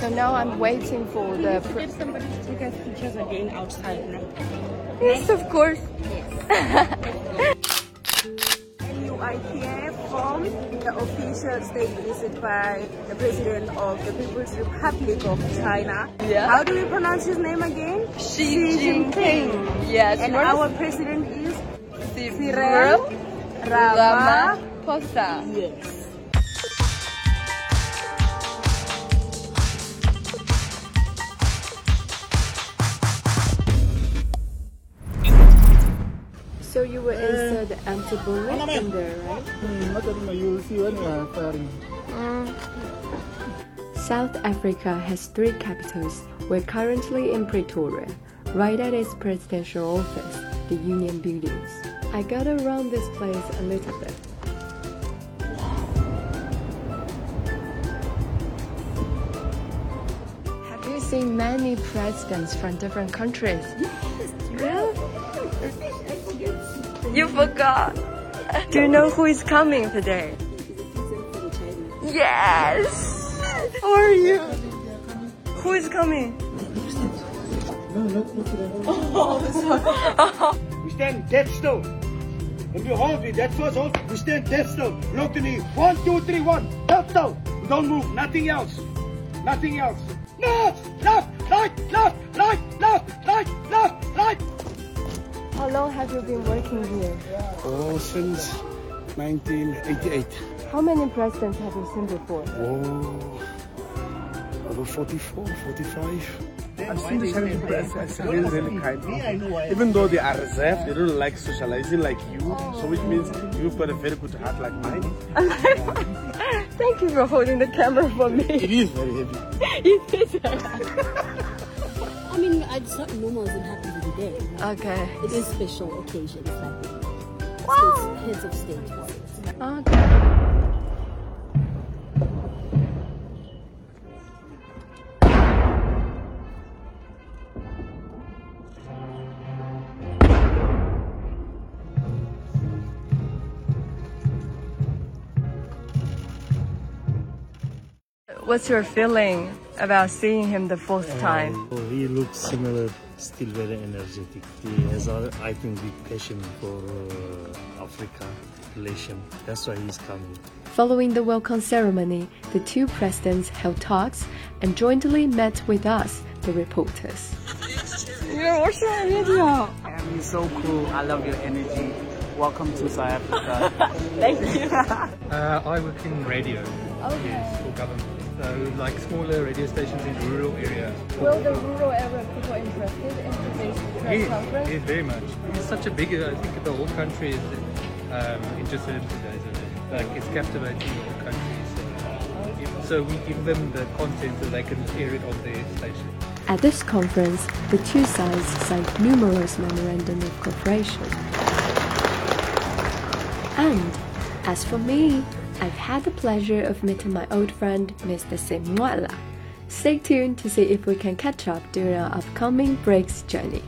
So now I'm waiting for the. Get somebody to take us pictures again outside now. Yes, of course. You are here from the official state visit by the President of the People's Republic of China. Yeah. How do we pronounce his name again? Xi Jinping. Yes. And our is- president is Cyril Rama. Ramaphosa. Yes. So you were inside eh. the empty bullet in there, right? Hmm, You'll see when we are firing. Uh. South Africa has three capitals. We're currently in Pretoria, right at its presidential office, the Union Buildings. I got around this place a little bit. Have you seen many presidents from different countries? You forgot. Do you know who is coming today? Yes. How are you? Who is coming? We stand dead still. We hold it, that first hold, we stand dead still. Look to me. One, two, three, one. Dead still. We don't move. Nothing else. Nothing else. Left, left, right, left, right, left, right, left, right. How long have you been working here? Oh, since 1988. How many presidents have you seen before? Oh, over 44, 45. I've seen the Chinese press as really, really kind people. Even though they are reserved, they don't like socializing like you. So which means you've got a very good heart like mine. Thank you for holding the camera for me. It is very heavy. it is. I mean, it's not normal, it happens every Okay. It is special occasions like Wow. heads of state. Okay. What's your feeling about seeing him the fourth time? Oh, he looks similar, still very energetic. He has, uh, I think, big passion for uh, Africa relation. That's why he's coming. Following the welcome ceremony, the two presidents held talks and jointly met with us, the reporters. You're so cool. I love your energy. Welcome to South Africa. Thank you. uh, I work in radio. Yes, for government. So like smaller radio stations in rural areas. Will the rural area people interested in today's press Yes, conference? yes, very much. It's such a big, I think the whole country is um, interested in today's event. Like it's captivating the whole country. So, if- so we give them the content so they can hear it on their station. At this conference, the two sides signed numerous memorandum of cooperation. And as for me, I've had the pleasure of meeting my old friend, Mr. Sim Mwala. Stay tuned to see if we can catch up during our upcoming BRICS journey.